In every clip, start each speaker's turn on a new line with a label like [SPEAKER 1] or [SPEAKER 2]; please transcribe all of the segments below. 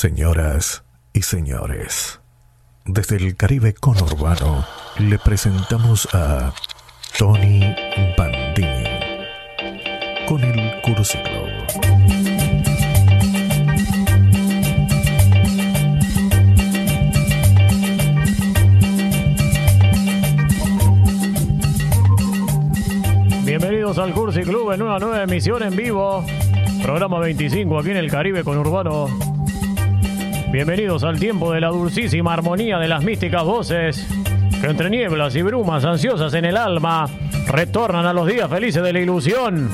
[SPEAKER 1] Señoras y señores, desde el Caribe conurbano le presentamos a Tony Bandini con el Curciclo.
[SPEAKER 2] Bienvenidos al Cursi Club en una nueva emisión en vivo. Programa 25 aquí en el Caribe con Urbano. Bienvenidos al tiempo de la dulcísima armonía de las místicas voces que entre nieblas y brumas ansiosas en el alma retornan a los días felices de la ilusión.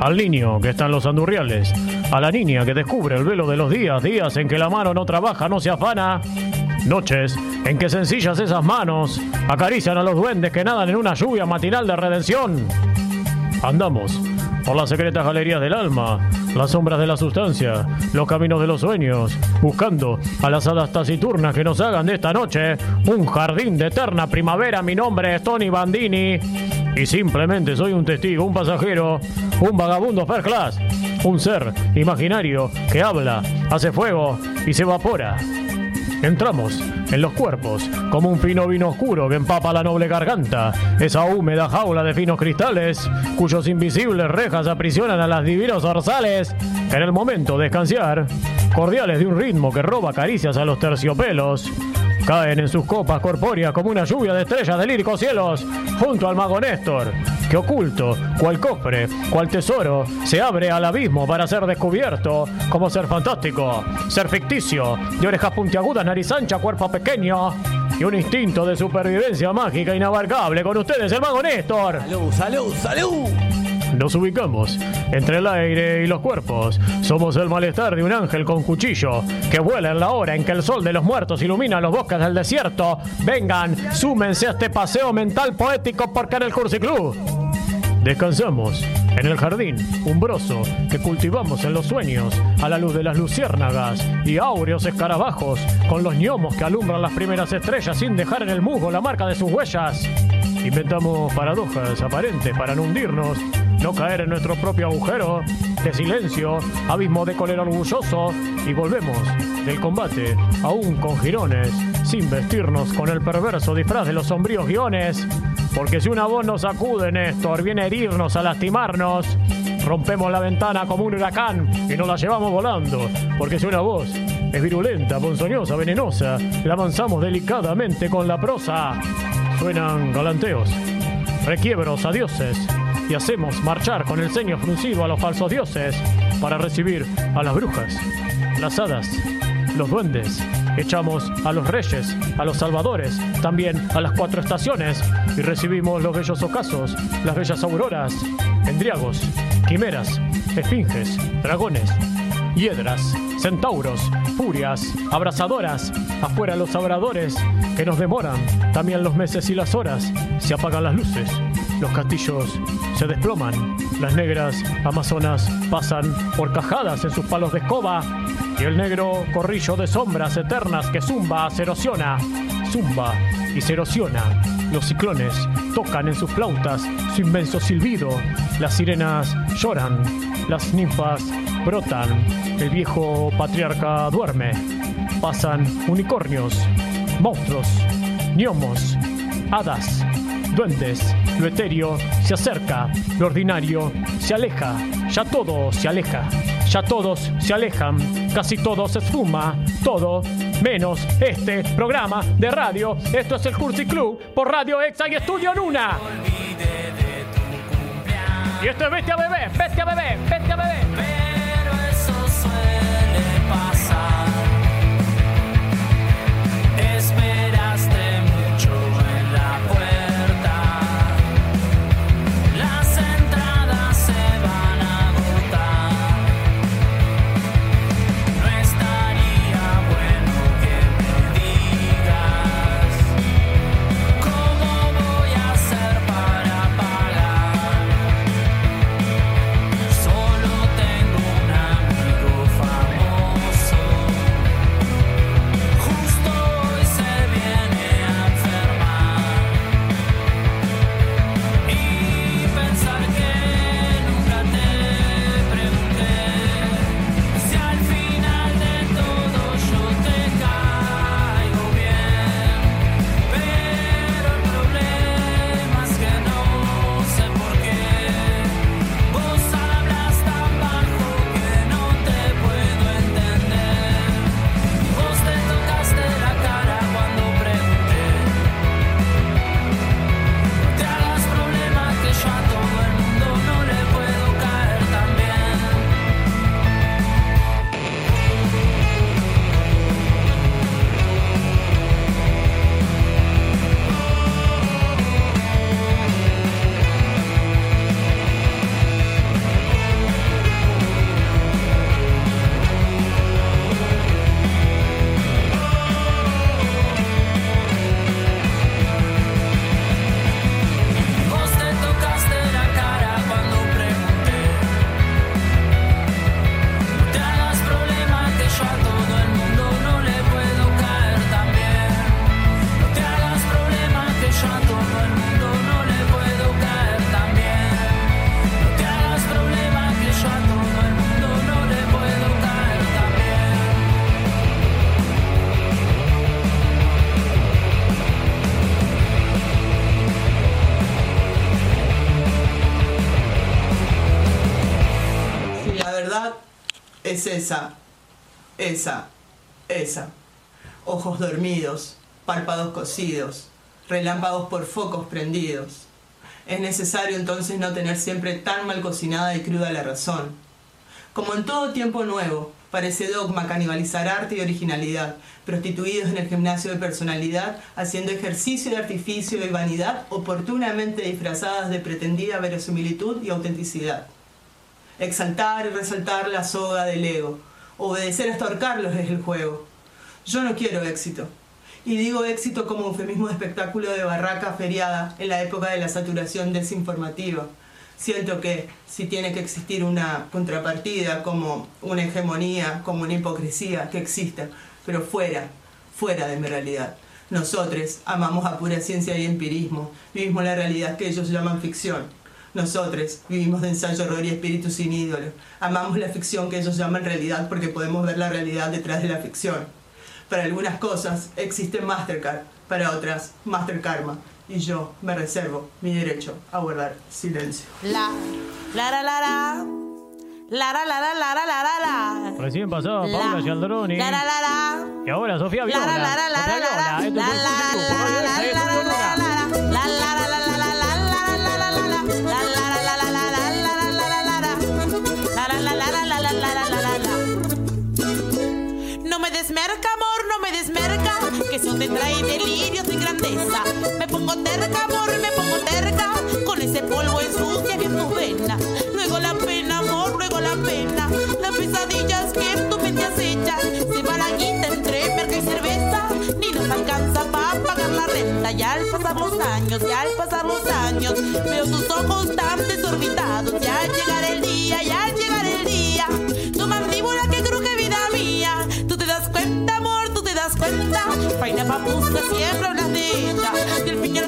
[SPEAKER 2] Al niño que está en los andurriales, a la niña que descubre el velo de los días, días en que la mano no trabaja, no se afana, noches en que sencillas esas manos acarician a los duendes que nadan en una lluvia matinal de redención. Andamos por las secretas galerías del alma, las sombras de la sustancia, los caminos de los sueños, buscando a las hadas taciturnas que nos hagan de esta noche un jardín de eterna primavera. Mi nombre es Tony Bandini y simplemente soy un testigo, un pasajero, un vagabundo first class, un ser imaginario que habla, hace fuego y se evapora. Entramos en los cuerpos como un fino vino oscuro que empapa la noble garganta, esa húmeda jaula de finos cristales cuyos invisibles rejas aprisionan a las divinos dorsales que en el momento de escanciar, cordiales de un ritmo que roba caricias a los terciopelos, caen en sus copas corpóreas como una lluvia de estrellas de líricos cielos junto al mago Néstor, que oculto, cual cofre, cual tesoro, se abre al abismo para ser descubierto como ser fantástico, ser ficticio, de orejas puntiagudas, nariz ancha, cuerpo pequeño y un instinto de supervivencia mágica inabarcable. Con ustedes, el mago Néstor.
[SPEAKER 3] Salud, salud, salud.
[SPEAKER 2] Nos ubicamos entre el aire y los cuerpos. Somos el malestar de un ángel con cuchillo que vuela en la hora en que el sol de los muertos ilumina los bosques del desierto. Vengan, súmense a este paseo mental poético porque en el Cursi Club descansamos en el jardín umbroso que cultivamos en los sueños a la luz de las luciérnagas y áureos escarabajos con los gnomos que alumbran las primeras estrellas sin dejar en el musgo la marca de sus huellas. Inventamos paradojas aparentes para no hundirnos, no caer en nuestro propio agujero de silencio, abismo de cólera orgulloso y volvemos del combate aún con jirones, sin vestirnos con el perverso disfraz de los sombríos guiones. Porque si una voz nos sacude, Néstor, viene a herirnos, a lastimarnos, rompemos la ventana como un huracán y nos la llevamos volando. Porque si una voz es virulenta, ponzoñosa, venenosa, la avanzamos delicadamente con la prosa. Suenan galanteos, requiebros a dioses y hacemos marchar con el ceño fruncido a los falsos dioses para recibir a las brujas, las hadas, los duendes. Echamos a los reyes, a los salvadores, también a las cuatro estaciones y recibimos los bellos ocasos, las bellas auroras, endriagos, quimeras, esfinges, dragones, hiedras, centauros, furias, abrazadoras, afuera los abradores que nos demoran, también los meses y las horas, se apagan las luces, los castillos se desploman, las negras amazonas pasan por cajadas en sus palos de escoba y el negro corrillo de sombras eternas que zumba se erosiona, zumba y se erosiona. Los ciclones tocan en sus flautas su inmenso silbido, las sirenas lloran, las ninfas brotan, el viejo patriarca duerme, pasan unicornios, monstruos, gnomos, hadas, duendes, lo etéreo se acerca, lo ordinario se aleja, ya todo se aleja, ya todos se alejan, casi todo se esfuma, todo menos este programa de radio. Esto es el Cursi Club por Radio Exa y Estudio Luna. Y esto es Bestia Bebé, Bestia Bebé, Bestia Bebé.
[SPEAKER 3] Es esa, esa, esa. Ojos dormidos, párpados cosidos, relámpagos por focos prendidos. Es necesario entonces no tener siempre tan mal cocinada y cruda la razón. Como en todo tiempo nuevo, parece dogma canibalizar arte y originalidad, prostituidos en el gimnasio de personalidad, haciendo ejercicio de artificio y vanidad oportunamente disfrazadas de pretendida verosimilitud y autenticidad. Exaltar y resaltar la soga del ego, obedecer hasta ahorcarlos es el juego. Yo no quiero éxito. Y digo éxito como eufemismo de espectáculo de barraca feriada en la época de la saturación desinformativa. Siento que si tiene que existir una contrapartida como una hegemonía, como una hipocresía, que exista, pero fuera, fuera de mi realidad. Nosotros amamos a pura ciencia y empirismo, vivimos la realidad que ellos llaman ficción. Nosotros vivimos de ensayo, horror y espíritu sin ídolo. Amamos la ficción que ellos llaman realidad porque podemos ver la realidad detrás de la ficción. Para algunas cosas existe Mastercard, para otras Master Karma. Y yo me reservo mi derecho a guardar silencio.
[SPEAKER 4] La, la, la, la, la. La, la, la, la, la, la, la, la.
[SPEAKER 2] Recién pasaba
[SPEAKER 4] La,
[SPEAKER 2] Paula Gialdroni.
[SPEAKER 4] La, la, la, la.
[SPEAKER 2] Y ahora Sofía
[SPEAKER 4] La,
[SPEAKER 2] Viola.
[SPEAKER 4] la, la, la, la, la, la, eso te trae delirios de grandeza. Me pongo terca, amor, me pongo terca, con ese polvo ensucia bien tus venas. Luego la pena, amor, luego la pena, las pesadillas que en tu mente acechan. Se va la guita entre merca y cerveza, ni nos alcanza para pagar la renta. Y al pasar los años, y al pasar los años, veo tus ojos tan desorbitados. Y al llegar el día, y al papus siempre blandita. Y el piñero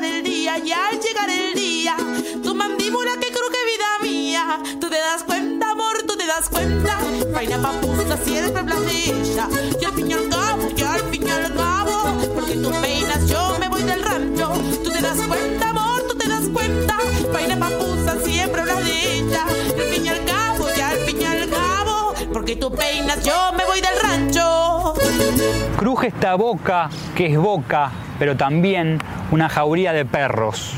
[SPEAKER 4] llegar el día, y al llegar el día, tu mandíbula que cruje vida mía. Tú te das cuenta, amor, tú te das cuenta. Faina papusa siempre ella. Y al fin y al cabo, y al fin y al cabo, porque tú peinas, yo me voy del rancho. Tú te das cuenta, amor, tú te das cuenta. Faina papusa siempre ella. Y al fin y al cabo, y al fin y al cabo, porque tú peinas, yo me voy del rancho.
[SPEAKER 5] Cruje esta boca que es boca, pero también una jauría de perros.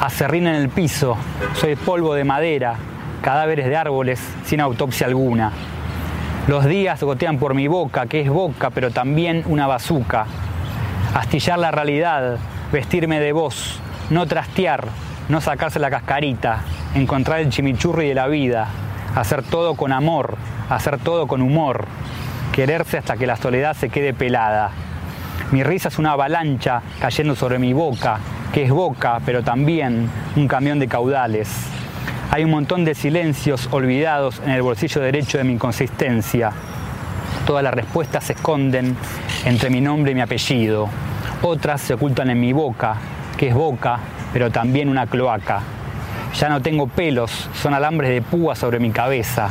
[SPEAKER 5] Acerrín en el piso, soy polvo de madera, cadáveres de árboles sin autopsia alguna. Los días gotean por mi boca, que es boca, pero también una bazuca. Astillar la realidad, vestirme de voz, no trastear, no sacarse la cascarita, encontrar el chimichurri de la vida, hacer todo con amor, hacer todo con humor, quererse hasta que la soledad se quede pelada. Mi risa es una avalancha cayendo sobre mi boca, que es boca, pero también un camión de caudales. Hay un montón de silencios olvidados en el bolsillo derecho de mi inconsistencia. Todas las respuestas se esconden entre mi nombre y mi apellido. Otras se ocultan en mi boca, que es boca, pero también una cloaca. Ya no tengo pelos, son alambres de púa sobre mi cabeza.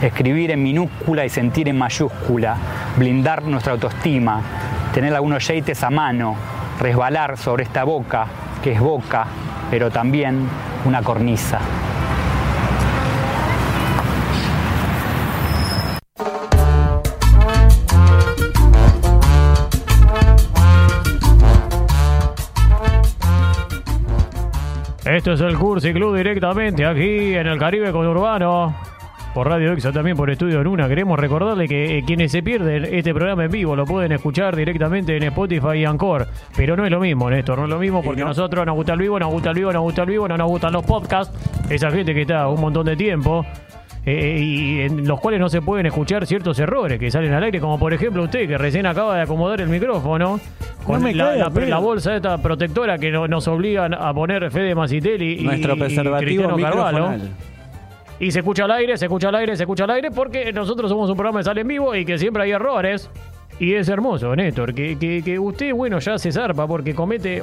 [SPEAKER 5] Escribir en minúscula y sentir en mayúscula, blindar nuestra autoestima, tener algunos yeites a mano, resbalar sobre esta boca, que es boca, pero también una cornisa.
[SPEAKER 2] Esto es el Cursi Club directamente aquí en el Caribe con Urbano. Por Radio Exa también por Estudio Luna. Queremos recordarle que eh, quienes se pierden este programa en vivo lo pueden escuchar directamente en Spotify y Anchor. Pero no es lo mismo, Néstor, no es lo mismo porque nosotros nos gusta el vivo, nos gusta el vivo, nos gusta el vivo, no nos gustan los podcasts. Esa gente que está un montón de tiempo. eh, y en los cuales no se pueden escuchar ciertos errores que salen al aire, como por ejemplo usted que recién acaba de acomodar el micrófono con
[SPEAKER 6] me
[SPEAKER 2] la,
[SPEAKER 6] cae,
[SPEAKER 2] la- la bolsa esta protectora que no- nos obligan a poner Fede Macitelli y,
[SPEAKER 6] Nuestro
[SPEAKER 2] y
[SPEAKER 6] preservativo
[SPEAKER 2] Cristiano Carvalho. Y se escucha al aire, se escucha al aire, se escucha al aire, porque nosotros somos un programa que sale en vivo y que siempre hay errores. Y es hermoso, Néstor, que, que, que usted, bueno, ya se zarpa porque comete...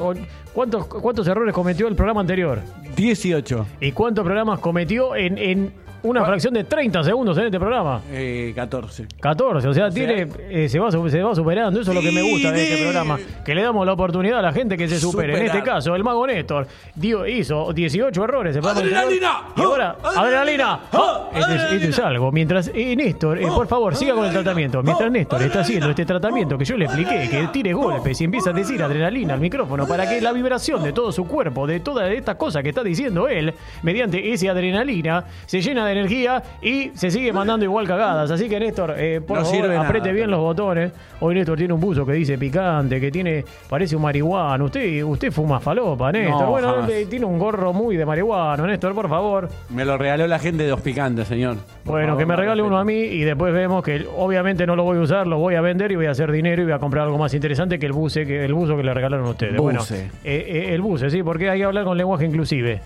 [SPEAKER 2] ¿cuántos, ¿Cuántos errores cometió el programa anterior?
[SPEAKER 6] 18.
[SPEAKER 2] ¿Y cuántos programas cometió en, en una fracción de 30 segundos en este programa?
[SPEAKER 6] Eh, 14.
[SPEAKER 2] 14, o sea, tiene, eh, se, va, se va superando. Eso es lo que me gusta de este programa. Que le damos la oportunidad a la gente que se supere. En este caso, el mago Néstor dio, hizo 18 errores.
[SPEAKER 6] ¡Adrenalina!
[SPEAKER 2] Y ahora,
[SPEAKER 6] ¡Ah!
[SPEAKER 2] ¡adrenalina!
[SPEAKER 6] ¡Ah!
[SPEAKER 2] Este es, este es algo. Mientras, eh, Néstor, eh, por favor, siga con el tratamiento. Mientras Néstor está haciendo este tratamiento que yo le expliqué, que tire golpes y empieza a decir adrenalina al micrófono para que la vibración de todo su cuerpo, de todas estas cosas que está diciendo él, mediante esa adrenalina, se llena de energía y se sigue mandando igual cagadas. Así que Néstor, eh, por
[SPEAKER 6] No
[SPEAKER 2] favor,
[SPEAKER 6] nada,
[SPEAKER 2] apriete bien los botones. Hoy Néstor tiene un buzo que dice picante, que tiene, parece un marihuano. Usted, usted fuma falopa, Néstor.
[SPEAKER 6] No,
[SPEAKER 2] bueno,
[SPEAKER 6] jamás.
[SPEAKER 2] eh, tiene un gorro muy de marihuano, Néstor, por favor.
[SPEAKER 6] Me lo regaló la gente de Dos Picantes, señor. Por
[SPEAKER 2] Bueno,
[SPEAKER 6] favor,
[SPEAKER 2] que me regale uno a mí y después vemos que obviamente no lo voy a usar, lo voy a vender y voy a hacer dinero y voy a comprar algo más interesante que el buce, que el buzo que le regalaron ustedes. Bueno, eh, eh, el buce, sí, porque hay que hablar con lenguaje inclusive.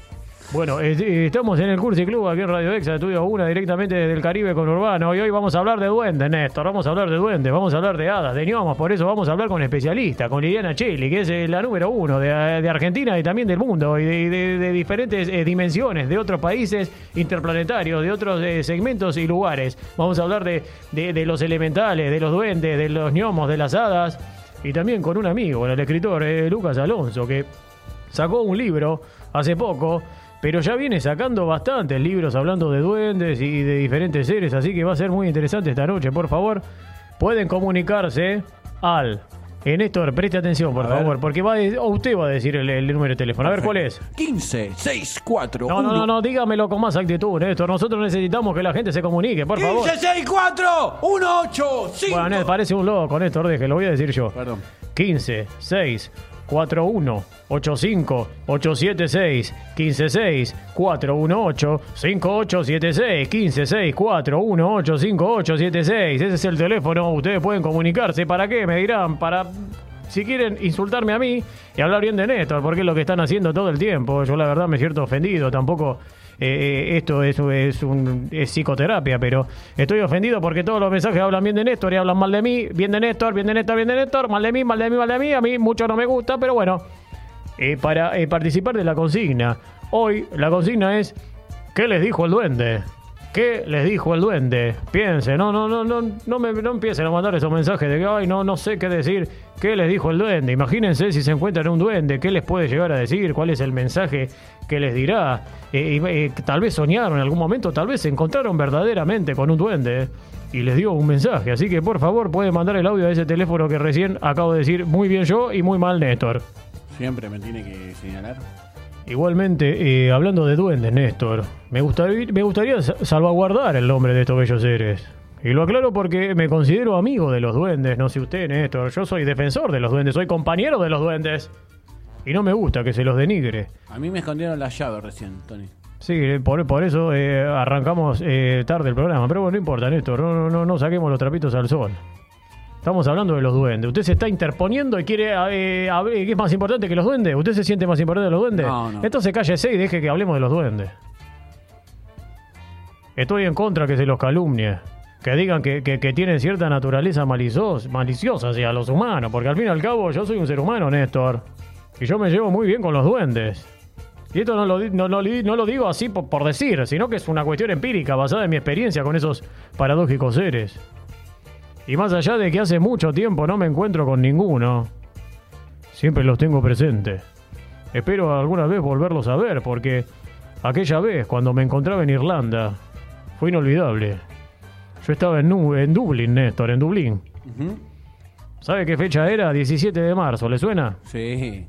[SPEAKER 2] Bueno, eh, eh, estamos en el Cursi Club aquí en Radio Exa, Estudio 1, directamente desde el Caribe con Urbano. Y hoy vamos a hablar de duendes, Néstor. Vamos a hablar de duendes, vamos a hablar de hadas, de gnomos. Por eso vamos a hablar con especialistas, con Liliana Cheli, que es eh, la número uno de, de Argentina y también del mundo, y de, diferentes eh, dimensiones, de otros países interplanetarios, de otros eh, segmentos y lugares. Vamos a hablar de, de- los elementales, de los duendes, de los gnomos, de las hadas. Y también con un amigo, el escritor eh, Lucas Alonso, que sacó un libro hace poco, pero ya viene sacando bastantes libros hablando de duendes y de diferentes seres, así que va a ser muy interesante esta noche. Por favor, pueden comunicarse al... Eh, Néstor, preste atención, por
[SPEAKER 6] A ver.
[SPEAKER 2] favor, porque va a usted va a decir el, el número de teléfono. A ver, ¿cuál es?
[SPEAKER 6] 15, 6, 4,
[SPEAKER 2] No, no, no, no, dígamelo con más actitud, Néstor. Nosotros necesitamos que la gente se comunique, por favor.
[SPEAKER 6] 15, 6, 4, 1, 8, 5.
[SPEAKER 2] Bueno, Néstor, parece un loco, Néstor, déjelo, lo voy a decir yo.
[SPEAKER 6] Perdón.
[SPEAKER 2] 15 6 41 85 876 15 6 418 5876 15 6 418 5876 Ese es el teléfono, ustedes pueden comunicarse. ¿Para qué? Me dirán, para si quieren insultarme a mí y hablar bien de Néstor, porque es lo que están haciendo todo el tiempo. Yo la verdad me siento ofendido, tampoco eh, esto es, es, un, es psicoterapia, pero estoy ofendido porque todos los mensajes hablan bien de Néstor y hablan mal de mí, bien de Néstor, bien de Néstor, bien de Néstor, mal de mí, mal de mí, mal de mí, a mí mucho no me gusta, pero bueno, eh, para eh, participar de la consigna, hoy la consigna es ¿qué les dijo el duende? ¿Qué les dijo el duende? Piensen, no, no, no, no, no me no empiecen a mandar esos mensajes de que ay no, no sé qué decir. ¿Qué les dijo el duende? Imagínense si se encuentran un duende, ¿qué les puede llegar a decir? ¿Cuál es el mensaje que les dirá? Eh, eh, tal vez soñaron en algún momento, tal vez se encontraron verdaderamente con un duende y les dio un mensaje. Así que por favor pueden mandar el audio a ese teléfono que recién acabo de decir muy bien yo y muy mal Néstor.
[SPEAKER 6] Siempre me tiene que señalar.
[SPEAKER 2] Igualmente, eh, hablando de duendes, Néstor, me gustaría, me gustaría sa- salvaguardar el nombre de estos bellos seres. Y lo aclaro porque me considero amigo de los duendes, no sé usted, Néstor. Yo soy defensor de los duendes, soy compañero de los duendes. Y no me gusta que se los denigre.
[SPEAKER 6] A mí me escondieron la llave recién, Tony.
[SPEAKER 2] Sí, eh, por, por eso eh, arrancamos eh, tarde el programa. Pero bueno, no importa, Néstor, no, no, no, no saquemos los trapitos al sol. Estamos hablando de los duendes. Usted se está interponiendo y quiere eh, hab- ¿qué es más importante que los duendes? ¿Usted se siente más importante que los duendes?
[SPEAKER 6] No, no.
[SPEAKER 2] Entonces cállese y deje que hablemos de los duendes. Estoy en contra que se los calumnie. Que digan que, que- que tienen cierta naturaleza maliciosa, maliciosa hacia los humanos. Porque al fin y al cabo yo soy un ser humano, Néstor. Y yo me llevo muy bien con los duendes. Y esto no lo, no, no li- no lo digo así por, por decir, sino que es una cuestión empírica basada en mi experiencia con esos paradójicos seres. Y más allá de que hace mucho tiempo no me encuentro con ninguno, siempre los tengo presentes. Espero alguna vez volverlos a ver, porque aquella vez cuando me encontraba en Irlanda fue inolvidable. Yo estaba en, Nu- en Dublín, Néstor, en Dublín. ¿Sabe qué fecha era? 17 de marzo, ¿le suena?
[SPEAKER 6] Sí.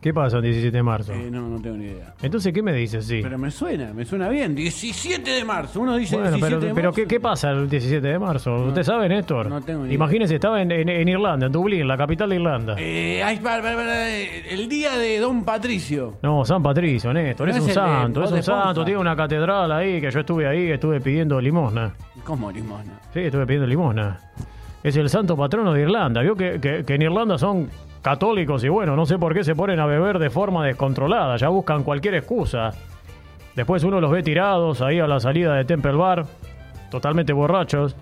[SPEAKER 2] ¿Qué pasa el 17 de marzo?
[SPEAKER 6] Eh, no, no tengo ni idea.
[SPEAKER 2] Entonces, ¿qué me dices? Sí.
[SPEAKER 6] Pero me suena, me suena bien. 17 de marzo. Uno dice
[SPEAKER 2] Bueno,
[SPEAKER 6] 17
[SPEAKER 2] pero,
[SPEAKER 6] de
[SPEAKER 2] pero
[SPEAKER 6] marzo.
[SPEAKER 2] ¿qué, qué pasa el 17 de marzo? ¿Usted sabe, Néstor?
[SPEAKER 6] no tengo ni idea.
[SPEAKER 2] Imagínese, estaba en, en- en Irlanda, en Dublín, la capital de Irlanda.
[SPEAKER 6] Eh, ay, para, para, para, eh, el día de Don Patricio.
[SPEAKER 2] No, San Patricio, Néstor,
[SPEAKER 6] No
[SPEAKER 2] es
[SPEAKER 6] es
[SPEAKER 2] un
[SPEAKER 6] el
[SPEAKER 2] santo, es un santo, tiene una catedral ahí, que yo estuve ahí, estuve pidiendo limosna.
[SPEAKER 6] ¿Cómo limosna?
[SPEAKER 2] Sí, estuve pidiendo limosna. Es el santo patrono de Irlanda. Vio que, que- que en Irlanda son católicos y bueno, no sé por qué se ponen a beber de forma descontrolada. Ya buscan cualquier excusa Después uno los ve tirados ahí a la salida de Temple Bar, totalmente borrachos,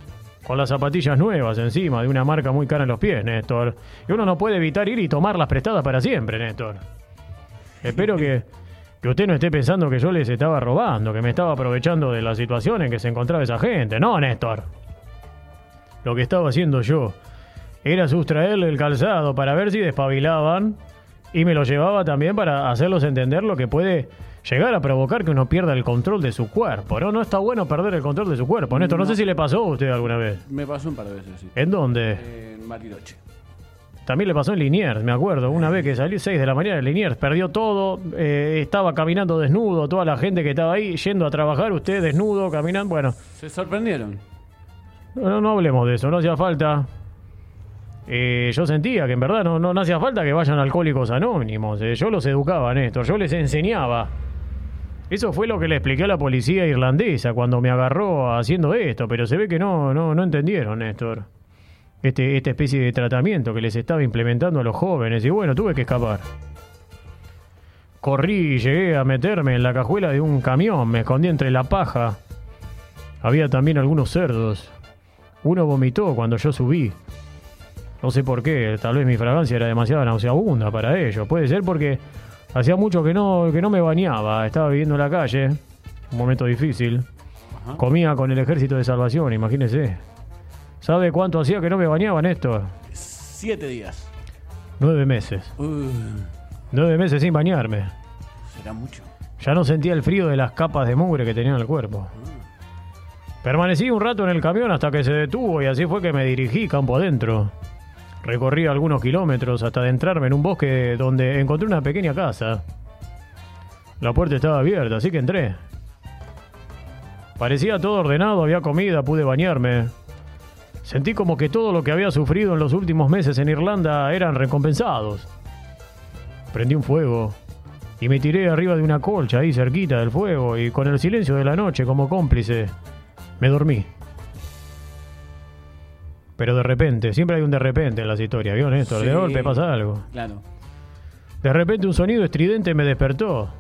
[SPEAKER 2] con las zapatillas nuevas encima, de una marca muy cara en los pies, Néstor. Y uno no puede evitar ir y tomarlas prestadas para siempre, Néstor. Espero que, que usted no esté pensando que yo les estaba robando, que me estaba aprovechando de la situación en que se encontraba esa gente. No, Néstor. Lo que estaba haciendo yo era sustraerle el calzado para ver si despabilaban y me lo llevaba también para hacerlos entender lo que puede llegar a provocar que uno pierda el control de su cuerpo. No, no está bueno perder el control de su cuerpo. Néstor, no, sé si le pasó a usted alguna vez.
[SPEAKER 6] Me pasó un par de veces, sí.
[SPEAKER 2] ¿En dónde?
[SPEAKER 6] En Bariloche.
[SPEAKER 2] También le pasó en Liniers, me acuerdo. Una vez que salí 6 de la mañana de Liniers, perdió todo. eh, estaba caminando desnudo, toda la gente que estaba ahí yendo a trabajar, usted desnudo, caminando. Bueno,
[SPEAKER 6] Se sorprendieron.
[SPEAKER 2] no, no hablemos de eso, no hacía falta. Eh, yo sentía que en verdad no, no, hacía falta que vayan alcohólicos anónimos. eh, yo los educaba, Néstor, yo les enseñaba. Eso fue lo que le expliqué a la policía irlandesa cuando me agarró haciendo esto, pero se ve que no, no, no entendieron, Néstor. Este, esta especie de tratamiento que les estaba implementando a los jóvenes. Y bueno, tuve que escapar. Corrí y llegué a meterme en la cajuela de un camión, me escondí entre la paja. Había también algunos cerdos. Uno vomitó cuando yo subí. No sé por qué, tal vez mi fragancia era demasiado nauseabunda para ellos. Puede ser porque hacía mucho que no, que no me bañaba. Estaba viviendo en la calle, un momento difícil. Comía con el ejército de salvación, imagínese. ¿Sabe cuánto hacía que no me bañaba, Néstor?
[SPEAKER 6] Siete días.
[SPEAKER 2] Nueve meses.
[SPEAKER 6] Uh,
[SPEAKER 2] Nueve meses sin bañarme.
[SPEAKER 6] será mucho.
[SPEAKER 2] Ya no sentía el frío de las capas de mugre que tenía en el cuerpo. Permanecí un rato en el camión hasta que se detuvo y así fue que me dirigí campo adentro. Recorrí algunos kilómetros hasta adentrarme en un bosque donde encontré una pequeña casa. La puerta estaba abierta, así que entré. Parecía todo ordenado, había comida, pude bañarme. Sentí como que todo lo que había sufrido en los últimos meses en Irlanda eran recompensados. Prendí un fuego y me tiré arriba de una colcha ahí cerquita del fuego y con el silencio de la noche como cómplice me dormí. Pero de repente, siempre hay un de repente en las historias, ¿vio Néstor? De
[SPEAKER 6] Sí.
[SPEAKER 2] golpe pasa algo.
[SPEAKER 6] Claro.
[SPEAKER 2] De repente un sonido estridente me despertó.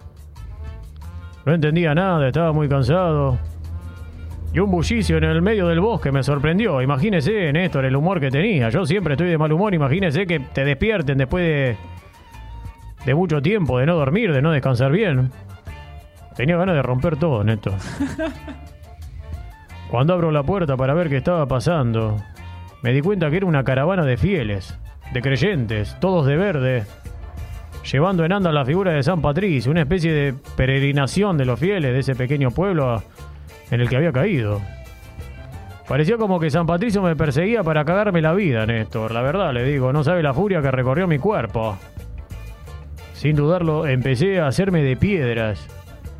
[SPEAKER 2] No entendía nada, estaba muy cansado. Y un bullicio en el medio del bosque me sorprendió. Imagínese, Néstor, el humor que tenía. Yo siempre estoy de mal humor. Imagínese que te despierten después de, de mucho tiempo, de no dormir, de no descansar bien. Tenía ganas de romper todo, Néstor. Cuando abro la puerta para ver qué estaba pasando, me di cuenta que era una caravana de fieles, de creyentes, todos de verde, llevando en anda la figura de San Patricio, una especie de peregrinación de los fieles de ese pequeño pueblo en el que había caído. Parecía como que San Patricio me perseguía para cagarme la vida, Néstor. La verdad, le digo, no sabe la furia que recorrió mi cuerpo. Sin dudarlo, empecé a hacerme de piedras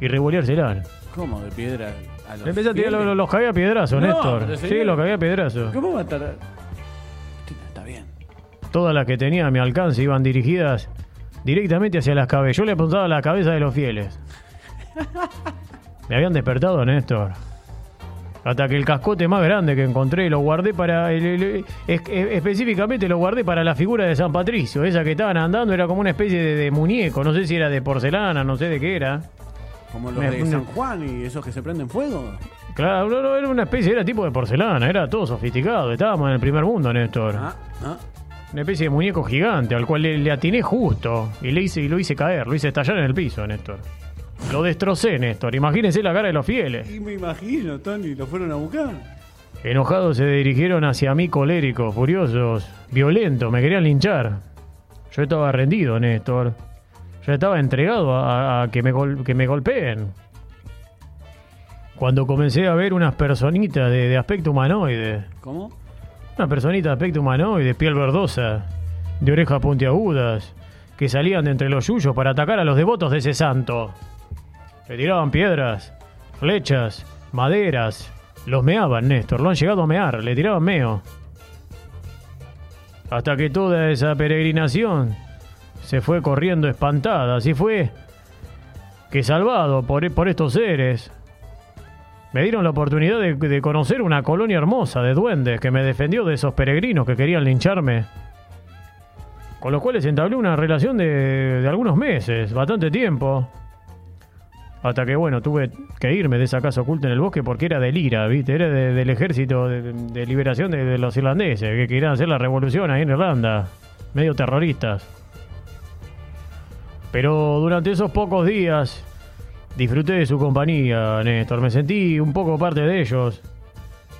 [SPEAKER 2] y revoleárselas.
[SPEAKER 6] ¿Cómo? ¿De piedra los
[SPEAKER 2] Empecé a tirar
[SPEAKER 6] fieles?
[SPEAKER 2] los, los cagué a piedrazos,
[SPEAKER 6] No,
[SPEAKER 2] Néstor. Sí,
[SPEAKER 6] señor.
[SPEAKER 2] los cagué a piedrazos.
[SPEAKER 6] ¿Cómo va a estar? Está bien.
[SPEAKER 2] Todas las que tenía a mi alcance iban dirigidas directamente hacia las cabezas. Yo le apuntaba a la cabeza de los fieles. Me habían despertado, Néstor. Hasta que el cascote más grande que encontré lo guardé para. el- el- es- es- específicamente lo guardé para la figura de San Patricio. Esa que estaban andando era como una especie de, de muñeco. No sé si era de porcelana, no sé de qué era.
[SPEAKER 6] Como los
[SPEAKER 2] Me-
[SPEAKER 6] de San Juan y esos que se prenden fuego.
[SPEAKER 2] Claro, no, no, era una especie, era tipo de porcelana, era todo sofisticado. Estábamos en el primer mundo, Néstor.
[SPEAKER 6] Ah, ah.
[SPEAKER 2] Una especie de muñeco gigante al cual le, le atiné justo y le hice y lo hice caer, lo hice estallar en el piso, Néstor. Lo destrocé, Néstor. Imagínense la cara de los fieles.
[SPEAKER 6] Y me imagino, Tony, lo fueron a buscar.
[SPEAKER 2] Enojados se dirigieron hacia mí coléricos, furiosos, violentos, me querían linchar. Yo estaba rendido, Néstor. Yo estaba entregado a, a que, me gol- que me golpeen. Cuando comencé a ver unas personitas de, de aspecto humanoide,
[SPEAKER 6] ¿Cómo?
[SPEAKER 2] una personita de aspecto humanoide, piel verdosa, de orejas puntiagudas, que salían de entre los yuyos para atacar a los devotos de ese santo. Le tiraban piedras, flechas, maderas. Los meaban, Néstor, lo han llegado a mear, le tiraban meo. Hasta que toda esa peregrinación se fue corriendo espantada. Así fue que salvado por, por estos seres, me dieron la oportunidad de, conocer una colonia hermosa de duendes que me defendió de esos peregrinos que querían lincharme. Con los cuales entablé una relación de, de algunos meses, bastante tiempo. Hasta que, bueno, tuve que irme de esa casa oculta en el bosque porque era del IRA, ¿viste? Era de- del ejército de, de liberación de, de los irlandeses, que querían hacer la revolución ahí en Irlanda. Medio terroristas. Pero durante esos pocos días disfruté de su compañía, Néstor. Me sentí un poco parte de ellos.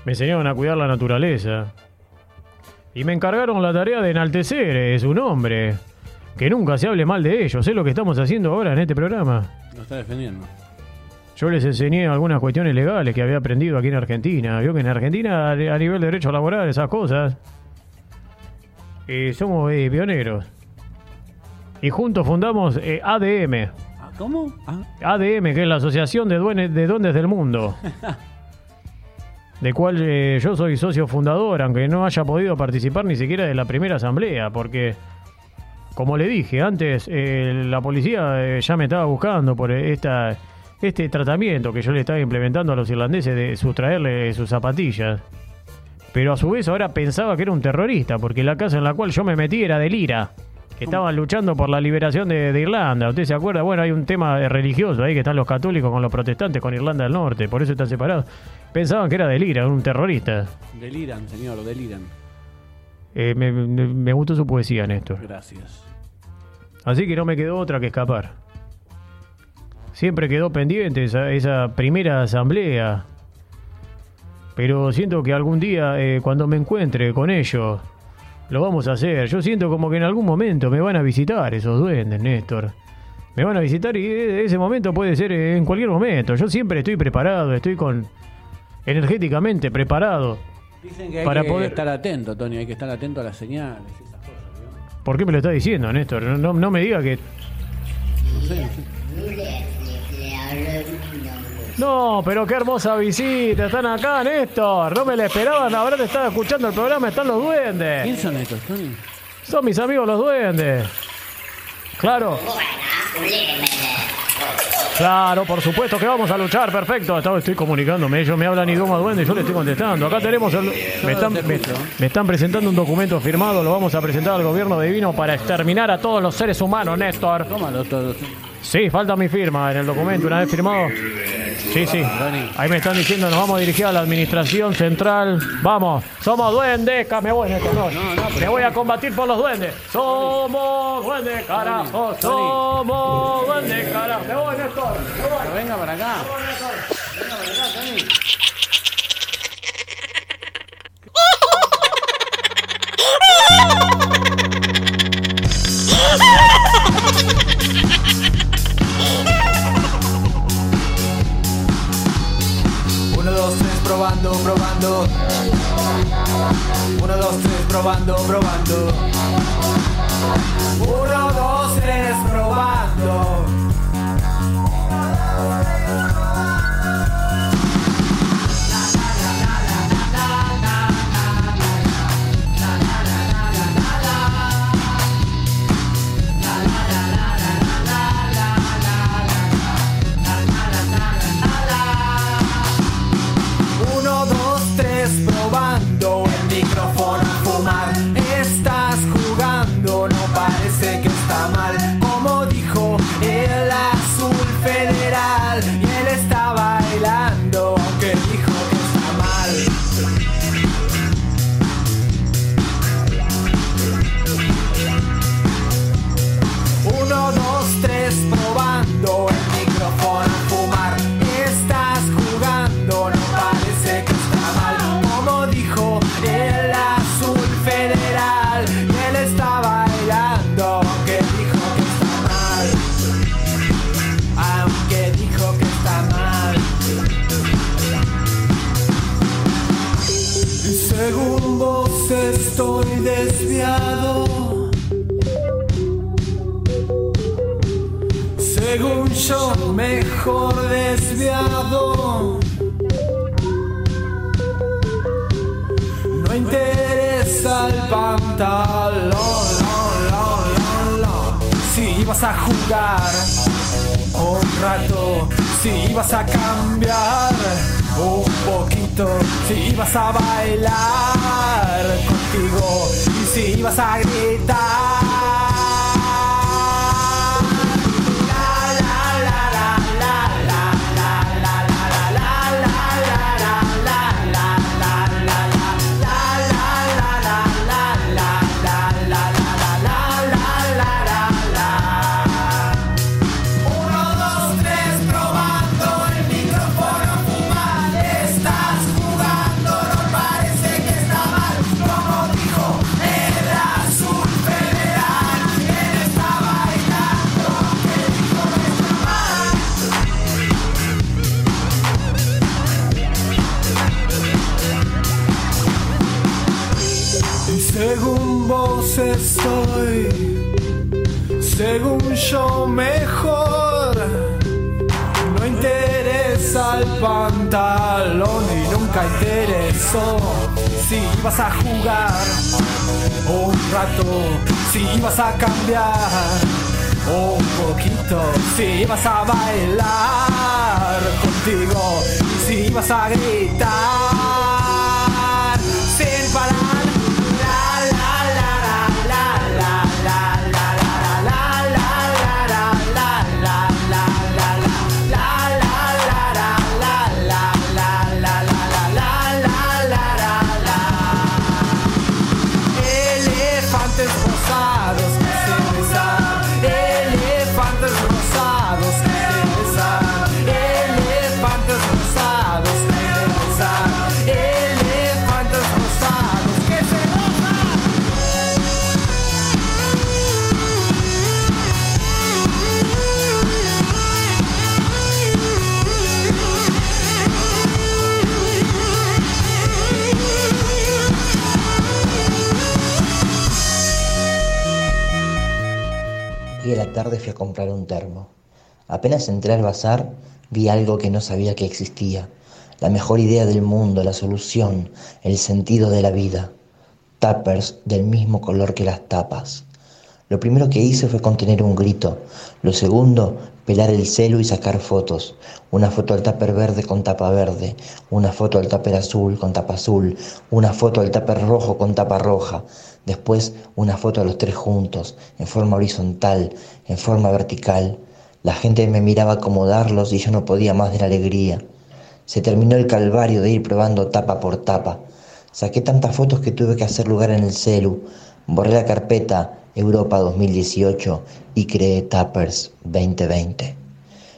[SPEAKER 2] Me enseñaron a cuidar la naturaleza. Y me encargaron la tarea de enaltecer eh, su nombre. Que nunca se hable mal de ellos. Es lo que estamos haciendo ahora en este programa.
[SPEAKER 6] Lo está defendiendo.
[SPEAKER 2] Yo les enseñé algunas cuestiones legales que había aprendido aquí en Argentina. Vio que en Argentina, a a nivel de derecho laboral, esas cosas, eh, somos eh, pioneros. Y juntos fundamos eh, ADM.
[SPEAKER 6] Ah, ¿Cómo? Ah,
[SPEAKER 2] ADM, que es la Asociación de, Duendes, de Duendes del Mundo. De cual eh, yo soy socio fundador, aunque no haya podido participar ni siquiera de la primera asamblea, porque, como le dije antes, eh, la policía eh, ya me estaba buscando por esta, este tratamiento que yo le estaba implementando a los irlandeses de sustraerle sus zapatillas. Pero a su vez ahora pensaba que era un terrorista, porque la casa en la cual yo me metí era del IRA, que estaban luchando por la liberación de, de Irlanda. ¿Usted se acuerda? Bueno, hay un tema eh, religioso ahí que están los católicos con los protestantes con Irlanda del Norte, por eso están separados. Pensaban que era del IRA, un terrorista.
[SPEAKER 6] deliran, señor, deliran.
[SPEAKER 2] Eh, me, me- me gustó su poesía, Néstor.
[SPEAKER 6] Gracias.
[SPEAKER 2] Así que no me quedó otra que escapar. Siempre quedó pendiente esa, esa primera asamblea. Pero siento que algún día, eh, cuando me encuentre con ellos, lo vamos a hacer. Yo siento como que en algún momento me van a visitar esos duendes, Néstor. Me van a visitar y eh, ese momento puede ser en cualquier momento. Yo siempre estoy preparado, estoy con energéticamente preparado.
[SPEAKER 6] Dicen que hay
[SPEAKER 2] Para
[SPEAKER 6] que
[SPEAKER 2] poder-
[SPEAKER 6] estar atento, Tony, hay que estar atento a las señales y esas cosas. ¿no?
[SPEAKER 2] ¿Por qué me lo está diciendo, Néstor? No, no- no me diga que
[SPEAKER 6] No sé, no sé.
[SPEAKER 2] No, pero qué hermosa visita. Están acá, Néstor. No me la esperaban. Verdad, estaba escuchando el programa. Están los
[SPEAKER 6] ¿Quién
[SPEAKER 2] duendes.
[SPEAKER 6] son estos, Tony?
[SPEAKER 2] Son mis amigos los duendes. Claro. Claro, por supuesto que vamos a luchar. Perfecto. Estoy comunicándome. Ellos me hablan idioma duende y yo les estoy contestando. Acá tenemos el. Me están, me- me están presentando un documento firmado. Lo vamos a presentar al gobierno divino para exterminar a todos los seres humanos, Néstor.
[SPEAKER 6] Tómalo todos.
[SPEAKER 2] Sí, falta mi firma en el documento. Una vez firmado. Sí, sí. Ahí me están diciendo, nos vamos a dirigir a la administración central. Vamos, somos duendes. ca- Me voy, no. Me voy a combatir por los duendes. Somos duendes, carajo. Somos duendes, carajo. Me voy, Néstor. Me voy.
[SPEAKER 6] Pero venga para acá.
[SPEAKER 7] Uno, probando, probando. Uno, dos, tres, probando, probando. Uno, dos, tres, dos, mejor desviado. No interesa el pantalón. lo, lo, lo. Si ibas a jugar un rato, si ibas a cambiar un poquito, si ibas a bailar contigo y si ibas a gritar. Vos estoy, según yo mejor. No interesa el pantalón y nunca interesó si ibas a jugar un rato, si ibas a cambiar un poquito, si ibas a bailar contigo, si ibas a gritar sin parar.
[SPEAKER 8] Tarde fui a comprar un termo. Apenas entré al bazar, vi algo que no sabía que existía. La mejor idea del mundo, la solución, el sentido de la vida. Tuppers del mismo color que las tapas. Lo primero que hice fue contener un grito. Lo segundo, pelar el celu y sacar fotos. Una foto al tupper verde con tapa verde, una foto al tupper azul con tapa azul, una foto al tupper rojo con tapa roja. Después una foto a los tres juntos, en forma horizontal, en forma vertical. La gente me miraba acomodarlos y yo no podía más de la alegría. Se terminó el calvario de ir probando tapa por tapa. Saqué tantas fotos que tuve que hacer lugar en el celu. Borré la carpeta Europa 2018 y creé Tappers 2020.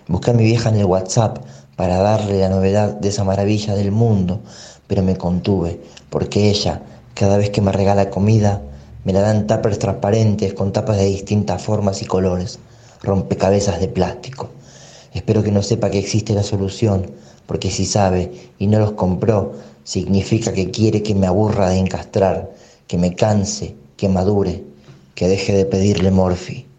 [SPEAKER 8] Busqué a mi vieja en el WhatsApp para darle la novedad de esa maravilla del mundo, pero me contuve, porque ella, cada vez que me regala comida, me la dan tuppers transparentes con tapas de distintas formas y colores, rompecabezas de plástico. Espero que no sepa que existe la solución, porque si sabe y no los compró, significa que quiere que me aburra de encastrar, que me canse, que madure, que deje de pedirle morfi.